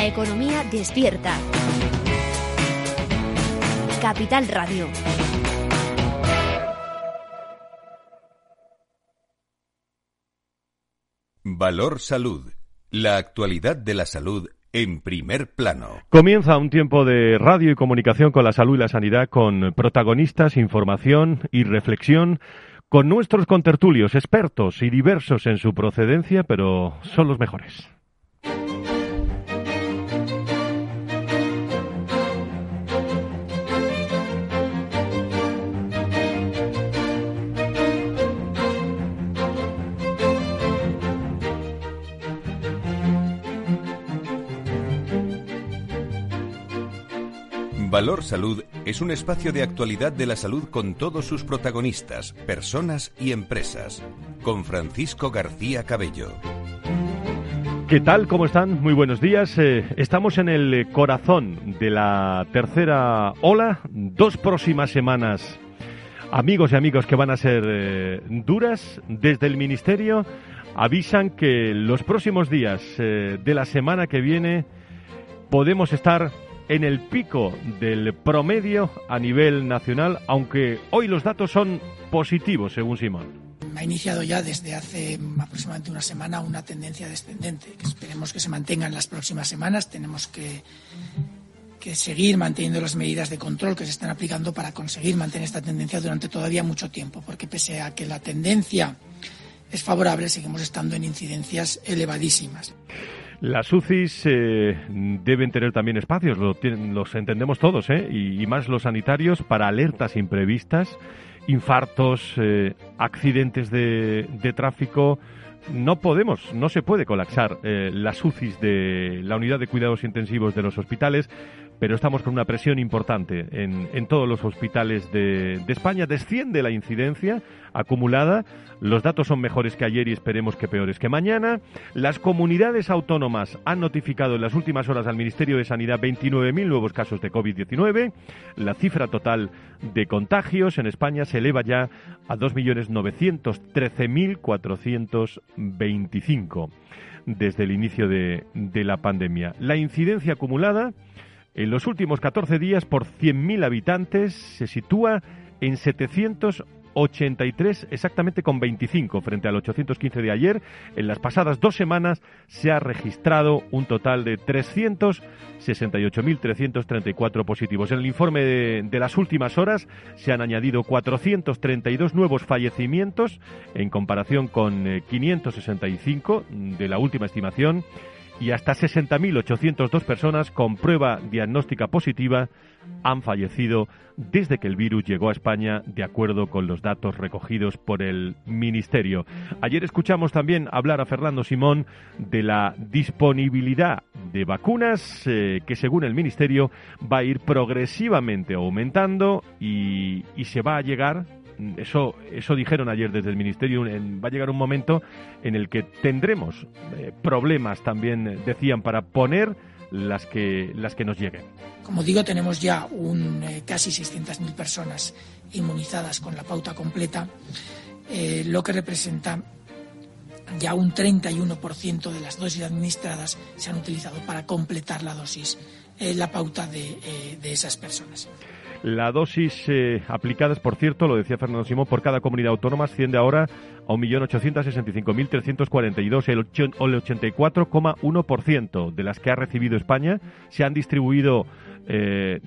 La economía despierta. Capital Radio. Valor Salud. La actualidad de la salud en primer plano. Comienza un tiempo de radio y comunicación con la salud y la sanidad con protagonistas, información y reflexión con nuestros contertulios, expertos y diversos en su procedencia, pero son los mejores. Valor Salud es un espacio de actualidad de la salud con todos sus protagonistas, personas y empresas. Con Francisco García Cabello. ¿Qué tal? ¿Cómo están? Muy buenos días. Eh, estamos en el corazón de la tercera ola. Dos próximas semanas, amigos y amigos, que van a ser eh, duras. Desde el Ministerio avisan que los próximos días eh, de la semana que viene podemos estar en el pico del promedio a nivel nacional, aunque hoy los datos son positivos, según Simón. Ha iniciado ya desde hace aproximadamente una semana una tendencia descendente, que esperemos que se mantenga en las próximas semanas. Tenemos que, que seguir manteniendo las medidas de control que se están aplicando para conseguir mantener esta tendencia durante todavía mucho tiempo, porque pese a que la tendencia es favorable, seguimos estando en incidencias elevadísimas. Las UCIs eh, deben tener también espacios, lo los entendemos todos, ¿eh? y, más los sanitarios, para alertas imprevistas, infartos, eh, accidentes de, de, tráfico. No podemos, no se puede colapsar eh, las UCIs de la unidad de cuidados intensivos de los hospitales pero estamos con una presión importante en, todos los hospitales de, España. Desciende la incidencia acumulada, los datos son mejores que ayer y esperemos que peores que mañana. Las comunidades autónomas han notificado en las últimas horas al Ministerio de Sanidad 29.000 nuevos casos de COVID-19. La cifra total de contagios en España se eleva ya a 2.913.425 desde el inicio de, de la pandemia. La incidencia acumulada en los últimos 14 días por 100.000 habitantes se sitúa en 783 exactamente con 25 frente al 815 de ayer. En las pasadas dos semanas se ha registrado un total de 368.334 positivos. En el informe de, de, las últimas horas se han añadido 432 nuevos fallecimientos en comparación con 565 eh, de la última estimación y hasta 60.802 personas con prueba diagnóstica positiva han fallecido desde que el virus llegó a España, de acuerdo con los datos recogidos por el Ministerio. Ayer escuchamos también hablar a Fernando Simón de la disponibilidad de vacunas que, según el Ministerio, va a ir progresivamente aumentando y, y se va a llegar eso, eso dijeron ayer desde el Ministerio, va a llegar un momento en el que tendremos eh, problemas también, decían, para poner las que, las que nos lleguen. Como digo, tenemos ya un, eh, casi 600.000 personas inmunizadas con la pauta completa, eh, lo que representa ya un 31% de las dosis administradas se han utilizado para completar la dosis, la pauta de, de esas personas. La dosis eh, aplicadas, por cierto, lo decía Fernando Simón, por cada comunidad autónoma asciende ahora a 1.865.342. El 84,1% de las que ha recibido España se han distribuido eh,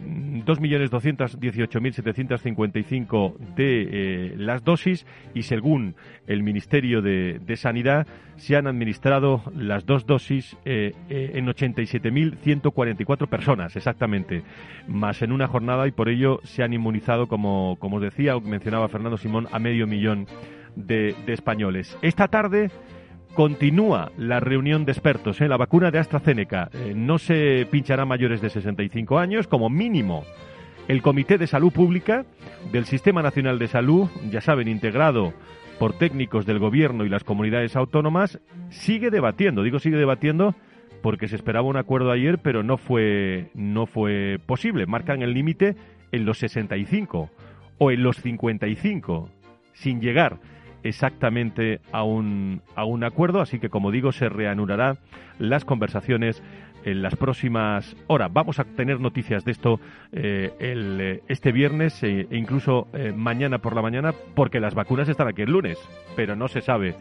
2.218.755 de eh, las dosis y según el Ministerio de, Sanidad se han administrado las dos dosis eh, eh, en 87.144 personas exactamente, más en una jornada y por ello se han inmunizado, como, como os decía, mencionaba Fernando Simón, a medio millón de, de españoles. Esta tarde Continúa la reunión de expertos en la vacuna de AstraZeneca. Eh, no se pinchará mayores de 65 años, como mínimo. El Comité de Salud Pública del Sistema Nacional de Salud, ya saben, integrado por técnicos del Gobierno y las comunidades autónomas, sigue debatiendo. Digo sigue debatiendo porque se esperaba un acuerdo ayer, pero no fue, no fue posible. Marcan el límite en los 65 o en los 55, sin llegar exactamente a un, a un acuerdo, así que como digo, se reanudarán las conversaciones en las próximas horas. Vamos a tener noticias de esto el, este viernes e incluso mañana por la mañana, porque las vacunas están aquí el lunes, pero no se sabe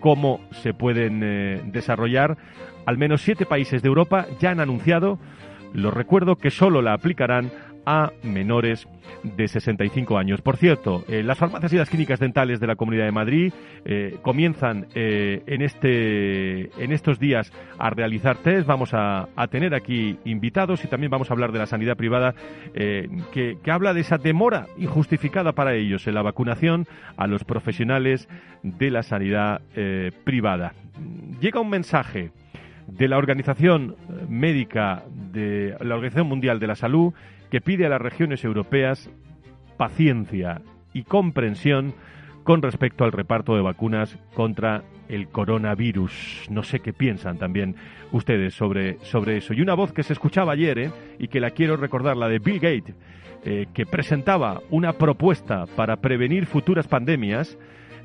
cómo se pueden desarrollar. Al menos siete países de Europa ya han anunciado, los recuerdo, que solo la aplicarán a menores de 65 años. Por cierto, eh, las farmacias y las clínicas dentales de la Comunidad de Madrid eh, comienzan eh, en, este, en estos días a realizar test. Vamos a, tener aquí invitados y también vamos a hablar de la sanidad privada que, que, habla de esa demora injustificada para ellos en la vacunación a los profesionales de la sanidad privada. Llega un mensaje de la Organización Médica de la Organización Mundial de la Salud que pide a las regiones europeas paciencia y comprensión con respecto al reparto de vacunas contra el coronavirus. No sé qué piensan también ustedes sobre, sobre eso. Y una voz que se escuchaba ayer ¿eh? y que la quiero recordar, la de Bill Gates, eh, que presentaba una propuesta para prevenir futuras pandemias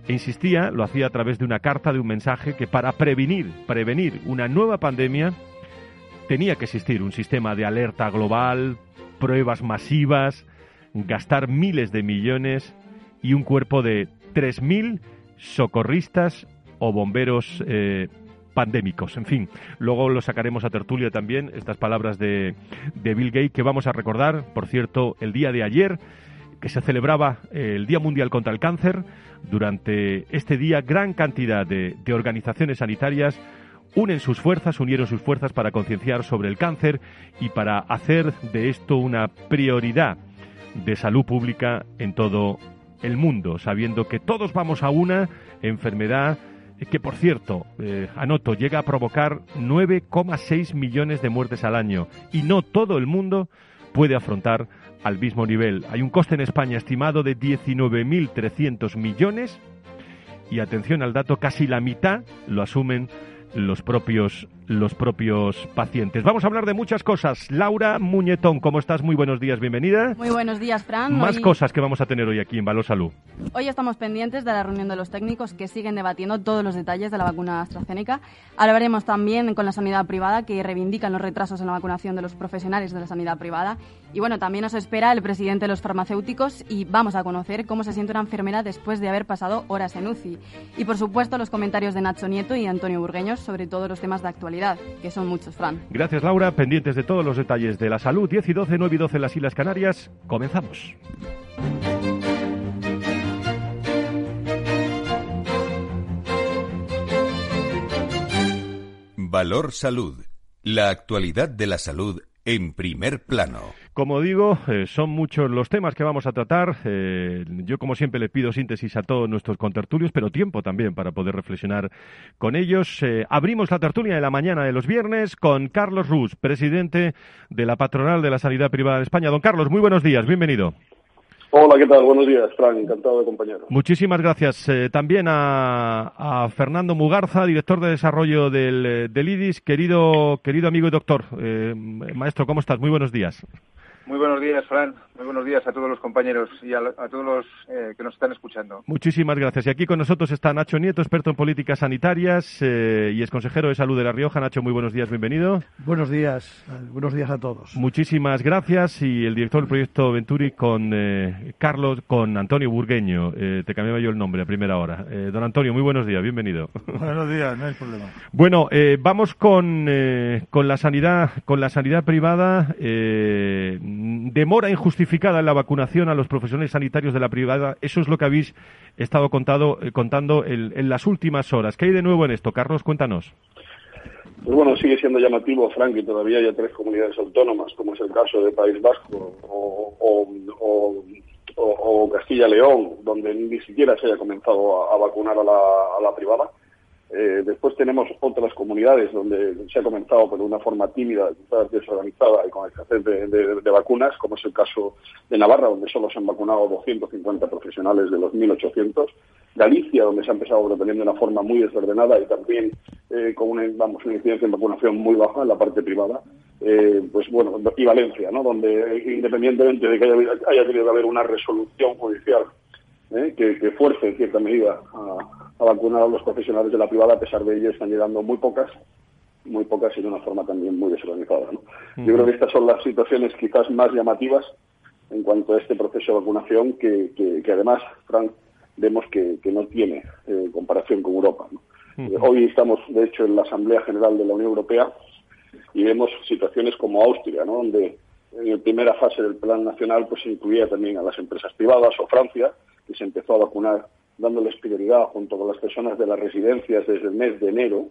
e insistía, lo hacía a través de una carta, de un mensaje, que para prevenir, prevenir una nueva pandemia tenía que existir un sistema de alerta global, pruebas masivas, gastar miles de millones y un cuerpo de 3.000 socorristas o bomberos eh, pandémicos. En fin, luego lo sacaremos a tertulia también, estas palabras de, Bill Gates que vamos a recordar, por cierto, el día de ayer que se celebraba eh, el Día Mundial contra el Cáncer. Durante este día, gran cantidad de organizaciones sanitarias unen sus fuerzas, unieron sus fuerzas para concienciar sobre el cáncer y para hacer de esto una prioridad de salud pública en todo el mundo, sabiendo que todos vamos a una enfermedad que, por cierto, eh, anoto, llega a provocar 9,6 millones de muertes al año y no todo el mundo puede afrontar al mismo nivel. Hay un coste en España estimado de 19.300 millones y, atención al dato, casi la mitad lo asumen los propios los propios pacientes. Vamos a hablar de muchas cosas. Laura Muñetón, ¿cómo estás? Muy buenos días, bienvenida. Muy buenos días, Fran. Más cosas que vamos a tener hoy aquí en Valor Salud. Hoy estamos pendientes de la reunión de los técnicos que siguen debatiendo todos los detalles de la vacuna AstraZeneca. Hablaremos también con la sanidad privada que reivindican los retrasos en la vacunación de los profesionales de la sanidad privada. Y bueno, también nos espera el presidente de los farmacéuticos y vamos a conocer cómo se siente una enfermera después de haber pasado horas en UCI. Y por supuesto los comentarios de Nacho Nieto y Antonio Burgueños sobre todos los temas de actualidad que son muchos, Fran. Gracias, Laura. Pendientes de todos los detalles de la salud. 10 y 12, 9 y 12 en las Islas Canarias. Comenzamos. Valor Salud. La actualidad de la salud en primer plano. Como digo, eh, son muchos los temas que vamos a tratar. Eh, yo, como siempre, le pido síntesis a todos nuestros contertulios, pero tiempo también para poder reflexionar con ellos. Eh, abrimos la tertulia de la mañana de los viernes con Carlos Ruz, presidente de la Patronal de la Sanidad Privada de España. Don Carlos, muy buenos días, bienvenido. Hola, ¿qué tal? Buenos días, Frank. Encantado de compañero. Muchísimas gracias. Eh, también a, Fernando Mugarza, director de desarrollo del, del IDIS. Querido, querido amigo y doctor, eh, maestro, ¿cómo estás? Muy buenos días. Muy buenos días, Fran. Muy buenos días a todos los compañeros y a, todos los eh, que nos están escuchando. Muchísimas gracias. Y aquí con nosotros está Nacho Nieto, experto en políticas sanitarias eh, y es consejero de salud de La Rioja. Nacho, muy buenos días, bienvenido. Buenos días, buenos días a todos. Muchísimas gracias. Y el director del proyecto Venturi con eh, Carlos, con Antonio Burgueño. te cambiaba yo el nombre a primera hora. don Antonio, muy buenos días, bienvenido. Buenos días, no hay problema. Bueno, vamos con, con la sanidad, con la sanidad privada demora injustificada en la vacunación a los profesionales sanitarios de la privada. Eso es lo que habéis estado contado, eh, contando en, las últimas horas. ¿Qué hay de nuevo en esto? Carlos, cuéntanos. Pues bueno, sigue siendo llamativo, Frank, que todavía hay tres comunidades autónomas, como es el caso de País Vasco o, Castilla-León, donde ni siquiera se haya comenzado a, vacunar a la privada eh, después tenemos otras comunidades donde se ha comenzado por una forma tímida, desorganizada y con escasez de, vacunas, como es el caso de Navarra, donde solo se han vacunado 250 profesionales de los 1.800. Galicia, donde se ha empezado proponiendo de una forma muy desordenada y también eh, con una, incidencia de vacunación muy baja en la parte privada. Eh, pues bueno, y Valencia, ¿no? donde independientemente de que haya, haya tenido que haber una resolución judicial que, que fuerce en cierta medida a, a vacunar a los profesionales de la privada, a pesar de ello están llegando muy pocas muy pocas y de una forma también muy desorganizada. Yo creo que estas son las situaciones quizás más llamativas en cuanto a este proceso de vacunación que, que, además, Frank, vemos que, no tiene eh, comparación con Europa. Hoy estamos, de hecho, en la Asamblea General de la Unión Europea y vemos situaciones como Austria, ¿no? donde en la primera fase del plan nacional pues incluía también a las empresas privadas o Francia, que se empezó a vacunar dándoles prioridad junto con las personas de las residencias desde el mes de enero,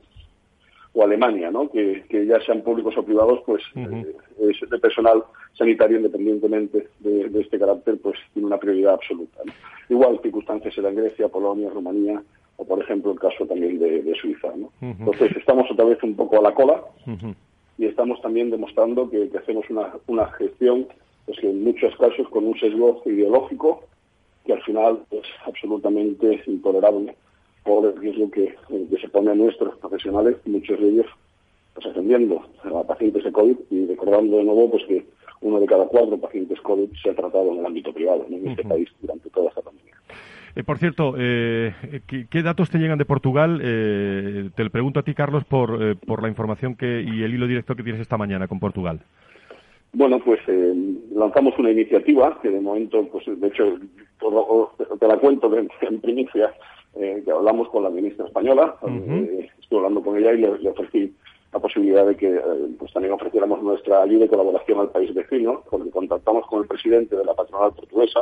o Alemania, ¿no? que, ya sean públicos o privados, pues eh, de personal sanitario, independientemente de, este carácter, pues tiene una prioridad absoluta. Igual circunstancias en Grecia, Polonia, Rumanía, o por ejemplo el caso también de, Suiza. ¿no? Entonces estamos otra vez un poco a la cola y estamos también demostrando que, hacemos una, una gestión pues en muchos casos con un sesgo ideológico que al final es absolutamente intolerable por el riesgo que, se pone a nuestros profesionales, muchos de ellos pues atendiendo a pacientes de COVID y recordando de nuevo pues que uno de cada cuatro pacientes COVID se ha tratado en el ámbito privado en este país durante toda esta pandemia. Eh, por cierto, eh, ¿qué, datos te llegan de Portugal? Eh, te lo pregunto a ti, Carlos, por, por la información que, y el hilo directo que tienes esta mañana con Portugal. Bueno, pues lanzamos una iniciativa que de momento, pues de hecho, te la cuento en primicia, que hablamos con la ministra española, estuve hablando con ella y le, ofrecí la posibilidad de que pues también ofreciéramos nuestra ayuda y colaboración al país vecino, porque contactamos con el presidente de la patronal portuguesa,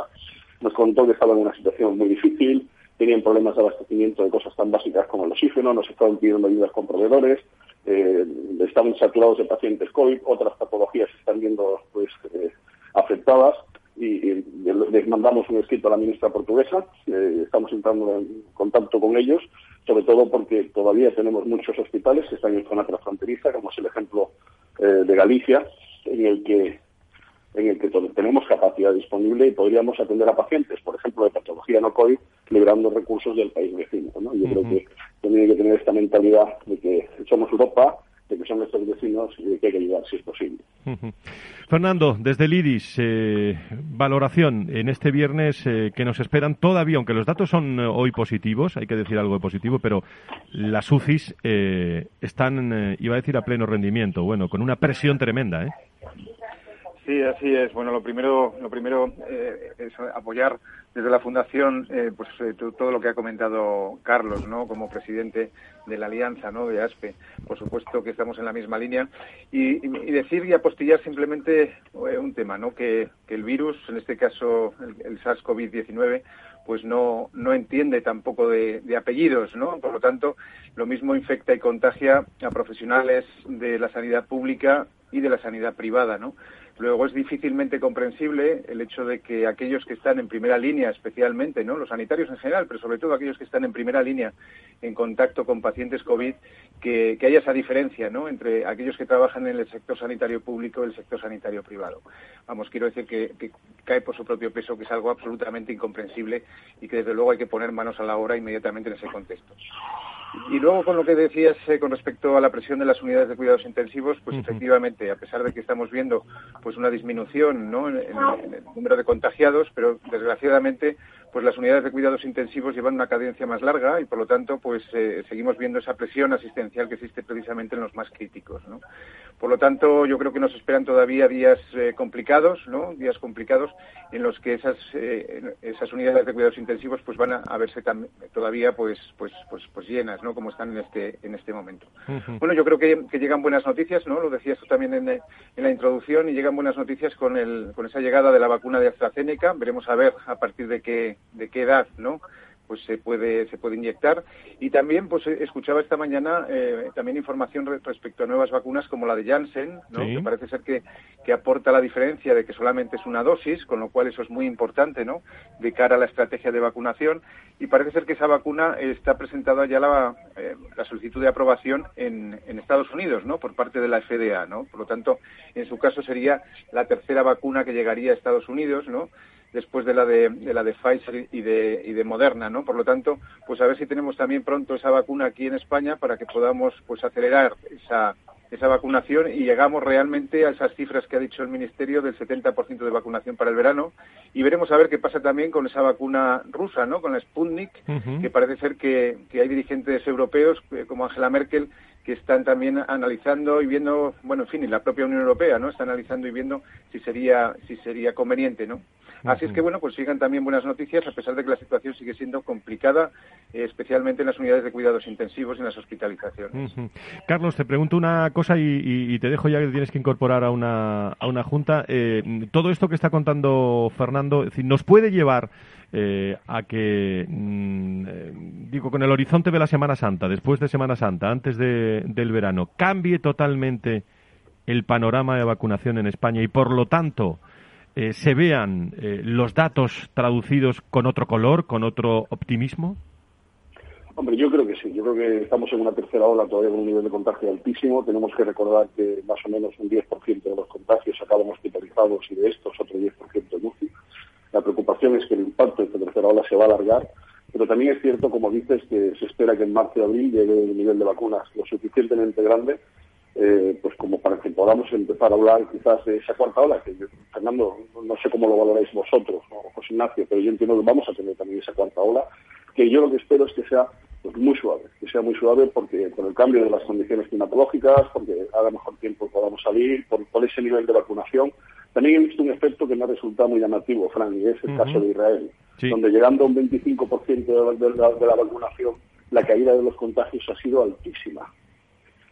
nos contó que estaba en una situación muy difícil, tenían problemas de abastecimiento de cosas tan básicas como el oxígeno, nos estaban pidiendo ayudas con proveedores, eh, estaban saturados de pacientes COVID, otras patologías están viendo pues eh, afectadas y, les mandamos un escrito a la ministra portuguesa, eh, estamos entrando en contacto con ellos, sobre todo porque todavía tenemos muchos hospitales que están en zona transfronteriza, como es el ejemplo de Galicia, en el que en el que tenemos capacidad disponible y podríamos atender a pacientes, por ejemplo, de patología no COVID, liberando recursos del país vecino. ¿no? Yo creo que tiene que tener esta mentalidad de que somos Europa, de que son nuestros vecinos y de que hay que ayudar si es posible. Fernando, desde el IDIS, eh, valoración en este viernes eh, que nos esperan todavía, aunque los datos son eh, hoy positivos, hay que decir algo de positivo, pero las UCIs están, iba a decir, a pleno rendimiento, bueno, con una presión tremenda, ¿eh? Sí, así es. Bueno, lo primero, lo primero eh, es apoyar desde la Fundación eh, pues, eh, todo lo que ha comentado Carlos, ¿no? Como presidente de la Alianza, ¿no? De ASPE. Por supuesto que estamos en la misma línea. Y, decir y apostillar simplemente un tema, ¿no? Que, el virus, en este caso el, SARS-CoV-19, pues no, no entiende tampoco de, de, apellidos, ¿no? Por lo tanto, lo mismo infecta y contagia a profesionales de la sanidad pública y de la sanidad privada, ¿no? Luego es difícilmente comprensible el hecho de que aquellos que están en primera línea, especialmente, ¿no? Los sanitarios en general, pero sobre todo aquellos que están en primera línea en contacto con pacientes COVID, que, haya esa diferencia, ¿no? Entre aquellos que trabajan en el sector sanitario público y el sector sanitario privado. Vamos, quiero decir que, que cae por su propio peso, que es algo absolutamente incomprensible y que desde luego hay que poner manos a la obra inmediatamente en ese contexto. Y luego con lo que decías eh, con respecto a la presión de las unidades de cuidados intensivos, pues efectivamente, a pesar de que estamos viendo pues una disminución ¿no? en, el número de contagiados, pero desgraciadamente pues las unidades de cuidados intensivos llevan una cadencia más larga y por lo tanto pues eh, seguimos viendo esa presión asistencial que existe precisamente en los más críticos. ¿no? Por lo tanto, yo creo que nos esperan todavía días eh, complicados, ¿no? Días complicados en los que esas eh, esas unidades de cuidados intensivos pues van a, verse todavía pues pues pues pues llenas, ¿no? Como están en este en este momento. Bueno, yo creo que, llegan buenas noticias, ¿no? Lo decías tú también en, en, la introducción y llegan buenas noticias con el con esa llegada de la vacuna de AstraZeneca. Veremos a ver a partir de qué de qué edad, ¿no? pues se puede se puede inyectar. Y también pues escuchaba esta mañana eh, también información respecto a nuevas vacunas como la de Janssen ¿no? que parece ser que, que aporta la diferencia de que solamente es una dosis con lo cual eso es muy importante no de cara a la estrategia de vacunación. Y parece ser que esa vacuna está presentada ya la, eh, la solicitud de aprobación en, en Estados Unidos no por parte de la FDA no por lo tanto en su caso sería la tercera vacuna que llegaría a Estados Unidos no después de la de, la de Pfizer y de, y de Moderna, ¿no? Por lo tanto, pues a ver si tenemos también pronto esa vacuna aquí en España para que podamos pues acelerar esa esa vacunación y llegamos realmente a esas cifras que ha dicho el Ministerio del 70% de vacunación para el verano y veremos a ver qué pasa también con esa vacuna rusa, ¿no? Con la Sputnik, que parece ser que, hay dirigentes europeos eh, como Angela Merkel que están también analizando y viendo, bueno, en fin, y la propia Unión Europea, ¿no? Está analizando y viendo si sería si sería conveniente, ¿no? Así es que, bueno, pues sigan también buenas noticias, a pesar de que la situación sigue siendo complicada, eh, especialmente en las unidades de cuidados intensivos y en las hospitalizaciones. Carlos, te pregunto una cosa y, te dejo ya que tienes que incorporar a una, a una junta. Eh, todo esto que está contando Fernando, ¿nos puede llevar eh, a que, mm, digo, con el horizonte de la Semana Santa, después de Semana Santa, antes del verano, cambie totalmente el panorama de vacunación en España y, por lo tanto, eh, se vean eh, los datos traducidos con otro color, con otro optimismo? Hombre, yo creo que sí. Yo creo que estamos en una tercera ola todavía con un nivel de contagio altísimo. Tenemos que recordar que más o menos un 10% de los contagios acaban hospitalizados y de estos otro 10% en UCI. La preocupación es que el impacto de esta tercera ola se va a alargar, pero también es cierto, como dices, que se espera que en marzo y abril llegue el nivel de vacunas lo suficientemente grande eh, pues como para que podamos empezar a hablar quizás de esa cuarta ola, que Fernando, no sé cómo lo valoráis vosotros, José Ignacio, pero yo entiendo que vamos a tener también esa cuarta ola, que yo lo que espero es que sea pues, muy suave, que sea muy suave porque por el cambio de las condiciones climatológicas, porque haga mejor tiempo podamos salir, por, ese nivel de vacunación. También he visto un efecto que me ha resultado muy llamativo, Fran, y es el caso de Israel, donde llegando a un 25% de de la vacunación, la caída de los contagios ha sido altísima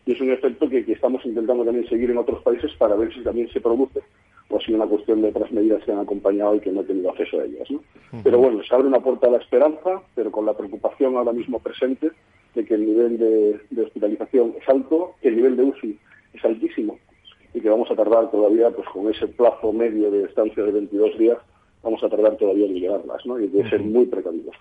y es un efecto que, estamos intentando también seguir en otros países para ver si también se produce o si una cuestión de otras medidas que han acompañado y que no he tenido acceso a ellas. ¿no? Pero bueno, se abre una puerta a la esperanza, pero con la preocupación ahora mismo presente de que el nivel de, hospitalización es alto, que el nivel de UCI es altísimo y que vamos a tardar todavía, pues con ese plazo medio de estancia de 22 días, vamos a tardar todavía en llegarlas, ¿no? Y hay que ser muy precavidos.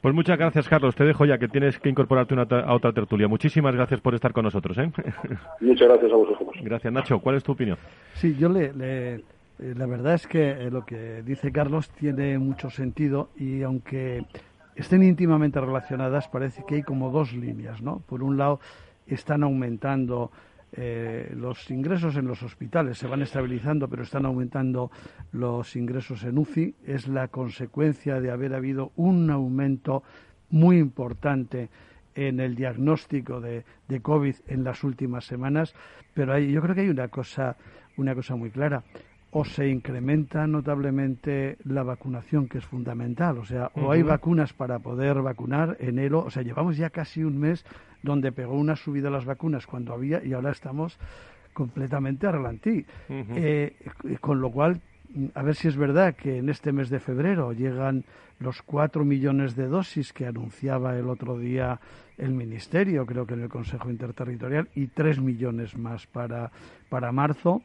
Pues muchas gracias, Carlos. Te dejo ya que tienes que incorporarte a otra tertulia. Muchísimas gracias por estar con nosotros. ¿eh? Muchas gracias a vosotros. Gracias, Nacho. ¿Cuál es tu opinión? Sí, yo le, eh, la verdad es que eh, lo que dice Carlos tiene mucho sentido y aunque estén íntimamente relacionadas, parece que hay como dos líneas, ¿no? Por un lado, están aumentando eh, los ingresos en los hospitales se van estabilizando, pero están aumentando los ingresos en UCI. Es la consecuencia de haber habido un aumento muy importante en el diagnóstico de, de COVID en las últimas semanas, pero hay, yo creo que hay una cosa, una cosa muy clara o se incrementa notablemente la vacunación, que es fundamental. O sea, o hay vacunas para poder vacunar enero. O sea, llevamos ya casi un mes donde pegó una subida las vacunas cuando había y ahora estamos completamente a ralentí. Eh, con lo cual, a ver si es verdad que en este mes de febrero llegan los cuatro millones de dosis que anunciaba el otro día el Ministerio, creo que en el Consejo Interterritorial, y tres millones más para, para marzo.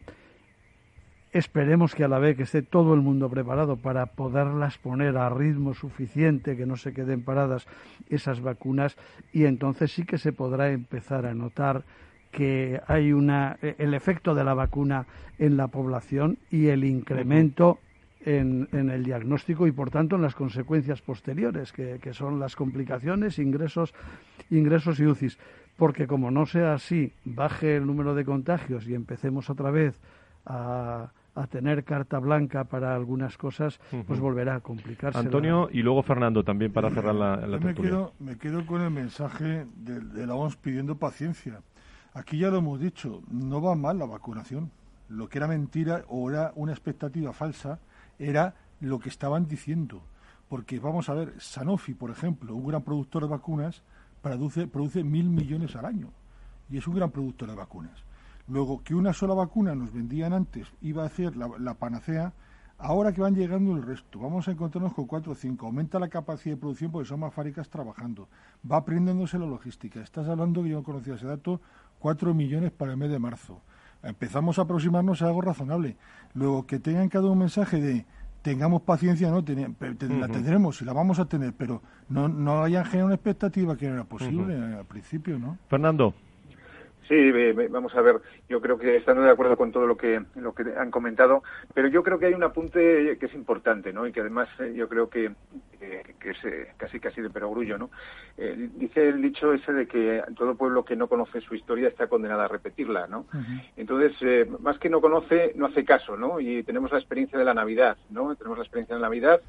Esperemos que a la vez que esté todo el mundo preparado para poderlas poner a ritmo suficiente, que no se queden paradas esas vacunas, y entonces sí que se podrá empezar a notar que hay una, el efecto de la vacuna en la población y el incremento en, el diagnóstico y por tanto en las consecuencias posteriores, que, que, son las complicaciones, ingresos, ingresos y UCIs. Porque como no sea así, baje el número de contagios y empecemos otra vez a, a tener carta blanca para algunas cosas, pues volverá a complicarse. Antonio y luego Fernando también para cerrar la, la me quedo, me quedo con el mensaje de, la OMS pidiendo paciencia. Aquí ya lo hemos dicho, no va mal la vacunación. Lo que era mentira o era una expectativa falsa era lo que estaban diciendo. Porque vamos a ver, Sanofi, por ejemplo, un gran productor de vacunas, produce, produce mil millones al año. Y es un gran productor de vacunas Luego, que una sola vacuna nos vendían antes iba a ser la, panacea, ahora que van llegando el resto, vamos a encontrarnos con cuatro o cinco. Aumenta la capacidad de producción porque son más fábricas trabajando. Va aprendiéndose la logística. Estás hablando, que yo no conocía ese dato, cuatro millones para el mes de marzo. Empezamos a aproximarnos a algo razonable. Luego, que tengan cada un mensaje de tengamos paciencia, no la tendremos y la vamos a tener, pero no, no hayan generado una expectativa que no era posible al principio, ¿no? Fernando. Sí, vamos a ver. Yo creo que estando de acuerdo con todo lo que lo que han comentado, pero yo creo que hay un apunte que es importante, ¿no? Y que además eh, yo creo que, que es eh, casi casi de perogrullo, ¿no? Eh, dice el dicho ese de que todo pueblo que no conoce su historia está condenado a repetirla, ¿no? Entonces, más que no conoce, no hace caso, ¿no? Y tenemos la experiencia de la Navidad, ¿no? Tenemos la experiencia de la Navidad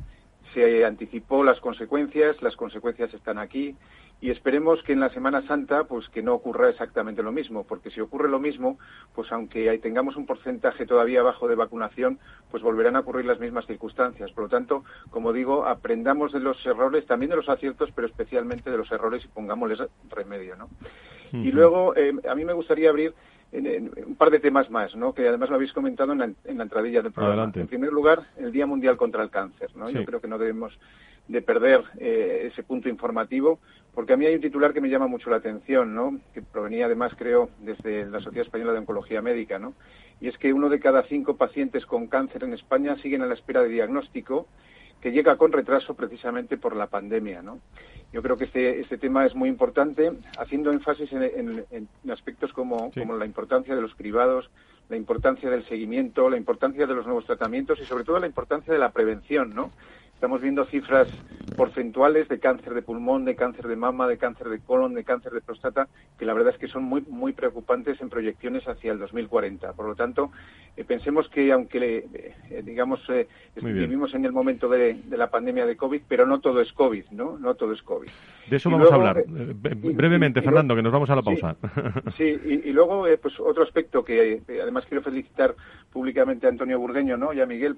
se anticipó las consecuencias, las consecuencias están aquí y esperemos que en la Semana Santa pues que no ocurra exactamente lo mismo, porque si ocurre lo mismo, pues aunque tengamos un porcentaje todavía bajo de vacunación, pues volverán a ocurrir las mismas circunstancias. Por lo tanto, como digo, aprendamos de los errores, también de los aciertos, pero especialmente de los errores y pongámosles remedio, ¿no? Y luego, eh, a mí me gustaría abrir en, un par de temas más, ¿no? que además lo habéis comentado en la, en la entradilla del programa. En primer lugar, el Día Mundial contra el Cáncer. ¿no? Yo creo que no debemos de perder eh, ese punto informativo, porque a mí hay un titular que me llama mucho la atención, ¿no? que provenía además, creo, desde la Sociedad Española de Oncología Médica, ¿no? y es que uno de cada cinco pacientes con cáncer en España siguen a la espera de diagnóstico que llega con retraso precisamente por la pandemia. ¿no? Yo creo que este, este tema es muy importante, haciendo énfasis en, aspectos como, como la importancia de los privados, la importancia del seguimiento, la importancia de los nuevos tratamientos y sobre todo la importancia de la prevención, ¿no? Estamos viendo cifras porcentuales de cáncer de pulmón, de cáncer de mama, de cáncer de colon, de cáncer de próstata, que la verdad es que son muy, muy preocupantes en proyecciones hacia el 2040. Por lo tanto, eh, pensemos que aunque, eh, digamos, eh, vivimos en el momento de, la pandemia de COVID, pero no todo es COVID, ¿no? No todo es COVID. De eso vamos a hablar brevemente, Fernando, que nos vamos a la pausa. Sí, y, luego, pues otro aspecto que además quiero felicitar públicamente a Antonio Burgueño ¿no? y a Miguel,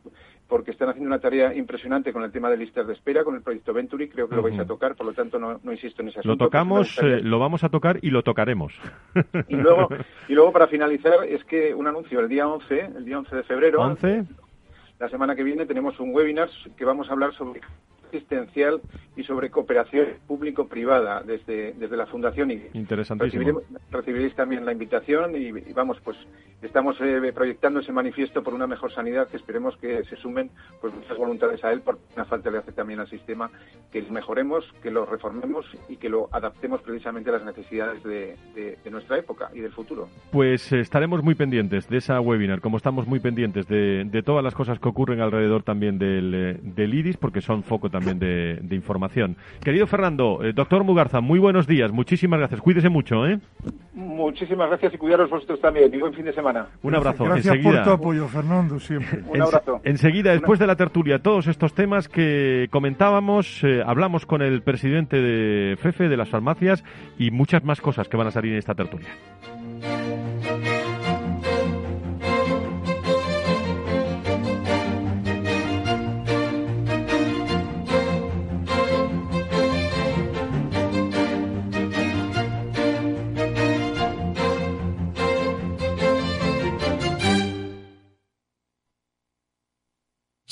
porque están haciendo una tarea impresionante con el tema de listas de espera, con el proyecto Venturi, creo que lo vais a tocar, por lo tanto no, insisto en ese asunto. Lo tocamos, eh, lo vamos a tocar y lo tocaremos. Y luego, y luego para finalizar, es que un anuncio, el día 11, el día 11 de febrero, 11. la semana que viene tenemos un webinar que vamos a hablar sobre asistencial y sobre cooperación público-privada desde, desde la Fundación y recibiréis también la invitación y, vamos, pues estamos eh, proyectando ese manifiesto por una mejor sanidad. Que esperemos que se sumen pues muchas voluntades a él porque una falta le hace también al sistema que lo mejoremos, que lo reformemos y que lo adaptemos precisamente a las necesidades de, nuestra época y del futuro. Pues eh, estaremos muy pendientes de esa webinar, como estamos muy pendientes de, todas las cosas que ocurren alrededor también del, eh, del porque son foco también de, información. Querido Fernando, eh, doctor Mugarza, muy buenos días, muchísimas gracias, cuídese mucho, ¿eh? Muchísimas gracias y cuidaros vosotros también, y buen fin de semana. Un abrazo. Gracias por tu apoyo, Fernando, siempre. Un abrazo. enseguida, después de la tertulia, todos estos temas que comentábamos, eh, hablamos con el presidente de FEFE, de las farmacias, y muchas más cosas que van a salir en esta tertulia.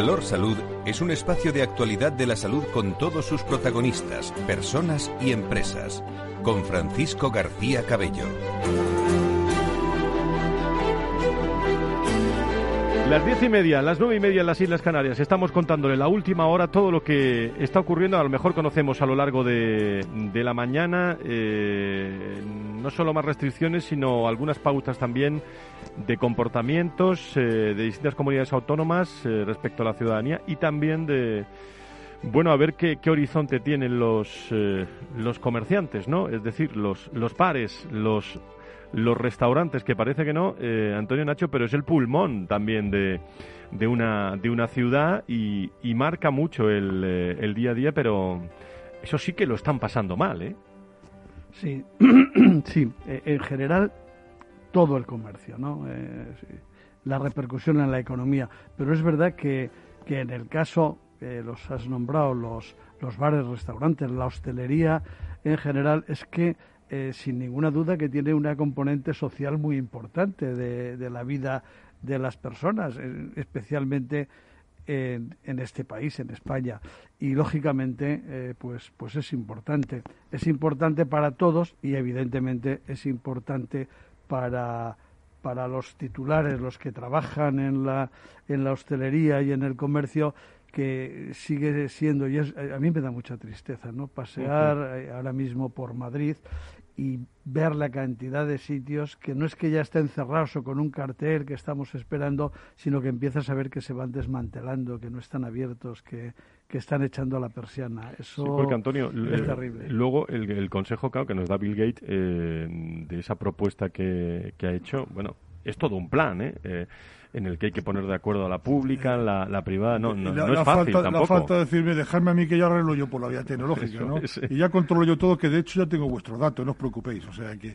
Valor Salud es un espacio de actualidad de la salud con todos sus protagonistas, personas y empresas. Con Francisco García Cabello. Las diez y media, las nueve y media en las Islas Canarias. Estamos contándole la última hora todo lo que está ocurriendo. A lo mejor conocemos a lo largo de, la mañana eh, no solo más restricciones, sino algunas pautas también de comportamientos eh, de distintas comunidades autónomas eh, respecto a la ciudadanía y también de bueno, a ver qué, qué horizonte tienen los, los comerciantes, ¿no? Es decir, los, los pares, los los restaurantes, que parece que no, eh, Antonio Nacho, pero es el pulmón también de, de, una, de una ciudad y, marca mucho el, eh, el, día a día, pero eso sí que lo están pasando mal, ¿eh? Sí, sí, eh, en general todo el comercio, ¿no? La repercusión en la economía, pero es verdad que, que en el caso, los has nombrado, los, los bares, restaurantes, la hostelería en general, es que eh, sin ninguna duda que tiene una componente social muy importante de, la vida de las personas, eh, especialmente en, este país, en España. Y lógicamente, eh, pues, pues es importante. Es importante para todos y evidentemente es importante para, para los titulares, los que trabajan en la, en la hostelería y en el comercio, que sigue siendo, y a mí me da mucha tristeza, ¿no? Pasear ahora mismo por Madrid y ver la cantidad de sitios que no es que ya estén cerrados o con un cartel que estamos esperando, sino que empiezas a ver que se van desmantelando, que no están abiertos, que, que están echando a la persiana. Eso porque Antonio, es terrible. Luego el, consejo que nos da Bill Gates eh, de esa propuesta que, que, ha hecho, bueno, es todo un plan, ¿eh? eh en el que hay que poner de acuerdo a la pública, la, la privada, no, no, no es fácil falta, tampoco. La falta de decirme, dejarme a mí que ya arreglo yo por la vía tecnológica, ¿no? Y ya controlo yo todo, que de hecho ya tengo vuestros datos, no os preocupéis, o sea que...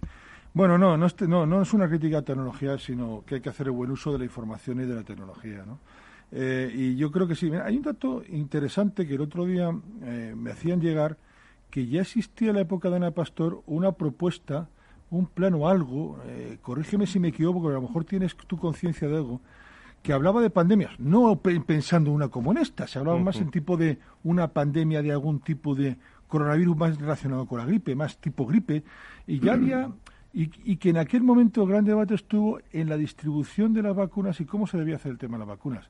Bueno, no, no es, no, no es una crítica a tecnología, sino que hay que hacer el buen uso de la información y de la tecnología, ¿no? Eh, y yo creo que sí. hay un dato interesante que el otro día eh, me hacían llegar, que ya existía en la época de Ana Pastor una propuesta un plan o algo, eh, corrígeme si me equivoco, porque a lo mejor tienes tu conciencia de algo, que hablaba de pandemias, no pensando una como en esta, se hablaba más en tipo de una pandemia de algún tipo de coronavirus más relacionado con la gripe, más tipo gripe, y ya había, y, y, que en aquel momento el gran debate estuvo en la distribución de las vacunas y cómo se debía hacer el tema de las vacunas.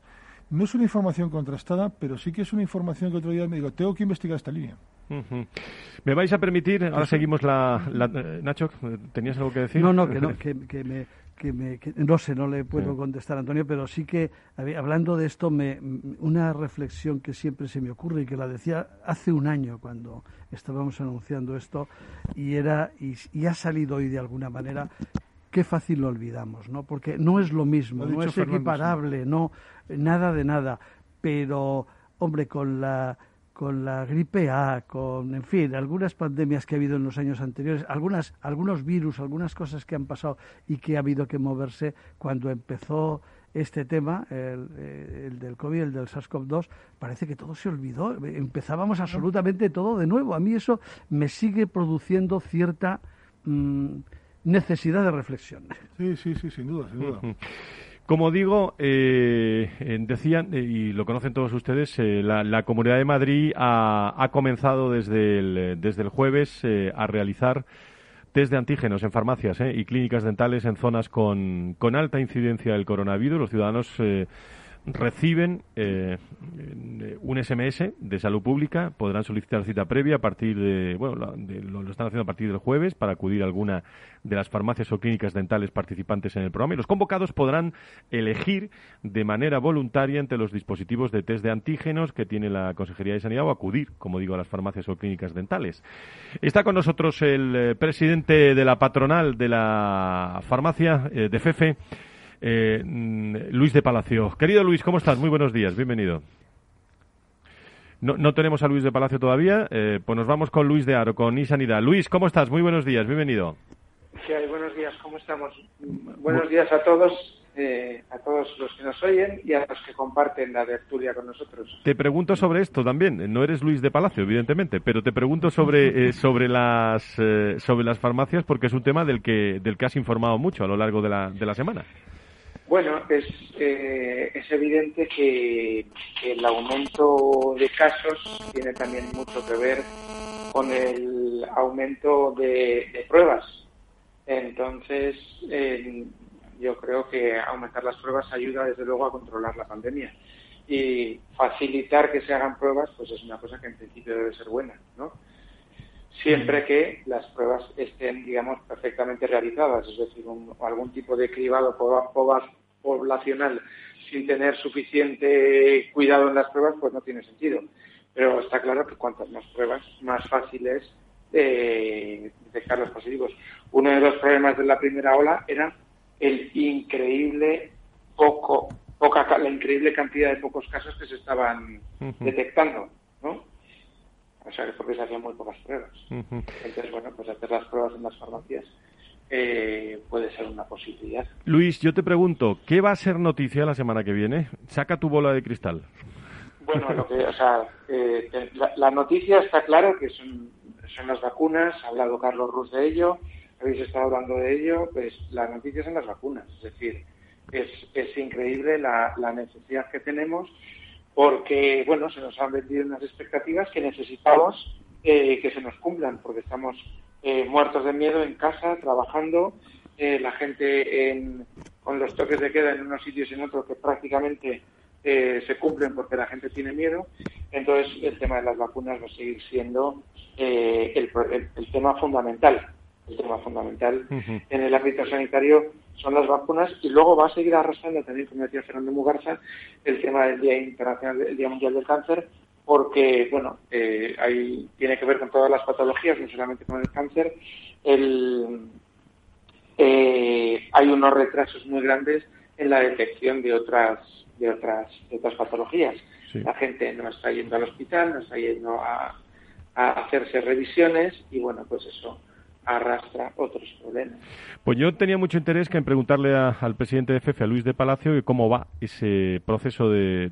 No es una información contrastada, pero sí que es una información que otro día me digo, tengo que investigar esta línea. ¿Me vais a permitir? Ahora seguimos la, eh, Nacho, ¿tenías algo que decir? No, no, que, no, que, me, que me no sé, no le puedo contestar, Antonio, pero sí que, hablando de esto, me, una reflexión que siempre se me ocurre y que la decía hace un año cuando estábamos anunciando esto y era y, y ha salido hoy de alguna manera qué fácil lo olvidamos, ¿no? Porque no es lo mismo, no es equiparable, no nada de nada, pero hombre, con la con la gripe A, con, en fin, algunas pandemias que ha habido en los años anteriores, algunas, algunos virus, algunas cosas que han pasado y que ha habido que moverse cuando empezó este tema, el, eh, el del COVID, el del SARS-CoV-2, parece que todo se olvidó. Empezábamos absolutamente todo de nuevo. A mí eso me sigue produciendo cierta mm, necesidad de reflexión. Sí, sí, sí, sin duda, sin duda. Como digo, eh, decían, eh, y lo conocen todos ustedes, eh, la, Comunidad de Madrid ha, comenzado desde el, desde el jueves a realizar test de antígenos en farmacias y clínicas dentales en zonas con, con alta incidencia del coronavirus. Los ciudadanos reciben eh, un SMS de salud pública, podrán solicitar cita previa a partir de, bueno, lo, están haciendo a partir del jueves para acudir a alguna de las farmacias o clínicas dentales participantes en el programa y los convocados podrán elegir de manera voluntaria entre los dispositivos de test de antígenos que tiene la Consejería de Sanidad o acudir, como digo, a las farmacias o clínicas dentales. Está con nosotros el eh, presidente de la patronal de la farmacia eh, de FEFE, eh, Luis de Palacio. Querido Luis, ¿cómo estás? Muy buenos días, bienvenido. No, no tenemos a Luis de Palacio todavía, eh, pues nos vamos con Luis de Aro, con Isanidad. Luis, ¿cómo estás? Muy buenos días, bienvenido. Sí, buenos días, ¿cómo estamos? Buenos días a todos, eh, a todos los que nos oyen y a los que comparten la tertulia con nosotros. Te pregunto sobre esto también. No eres Luis de Palacio, evidentemente, pero te pregunto sobre sobre las sobre las farmacias porque es un tema del que del que has informado mucho a lo largo de la, de la semana. Bueno, es, eh, es evidente que, el aumento de casos tiene también mucho que ver con el aumento de, pruebas. Entonces, yo creo que aumentar las pruebas ayuda desde luego a controlar la pandemia. Y facilitar que se hagan pruebas, pues es una cosa que en principio debe ser buena, ¿no? Siempre que las pruebas estén, digamos, perfectamente realizadas, es decir, algún tipo de cribado poblacional sin tener suficiente cuidado en las pruebas, pues no tiene sentido. Pero está claro que cuantas más pruebas, más fácil es eh, detectar los positivos. Uno de los problemas de la primera ola era el increíble poco, poca, la increíble cantidad de pocos casos que se estaban detectando, ¿no? O sea, porque se hacían muy pocas pruebas. Entonces, bueno, pues hacer las pruebas en las farmacias eh, puede ser una posibilidad. Luis, yo te pregunto, ¿qué va a ser noticia la semana que viene? Saca tu bola de cristal. Bueno, lo que, o sea, eh, la, noticia está claro que son, son las vacunas, ha hablado Carlos Ruz de ello, habéis estado hablando de ello, pues la noticia son las vacunas, es decir, es, es increíble la, la necesidad que tenemos porque, bueno, se nos han vendido unas expectativas que necesitamos eh, que se nos cumplan, porque estamos eh, muertos de miedo en casa, trabajando, eh, la gente con los toques de queda en unos sitios y en otros que prácticamente eh, se cumplen porque la gente tiene miedo. Entonces, el tema de las vacunas va a seguir siendo el, tema fundamental. El tema fundamental en el ámbito sanitario son las vacunas y luego va a seguir arrastrando también, como decía Fernando Mugarza, el tema del Día Internacional, el Día Mundial del Cáncer, porque, bueno, eh, hay, tiene que ver con todas las patologías, no solamente con el cáncer. El, eh, hay unos retrasos muy grandes en la detección de otras, de otras, de otras patologías. La gente no está yendo al hospital, no está yendo a, a hacerse revisiones y, bueno, pues eso arrastra otros problemas. Pues yo tenía mucho interés en preguntarle al presidente de FEFE, a Luis de Palacio, cómo va ese proceso de,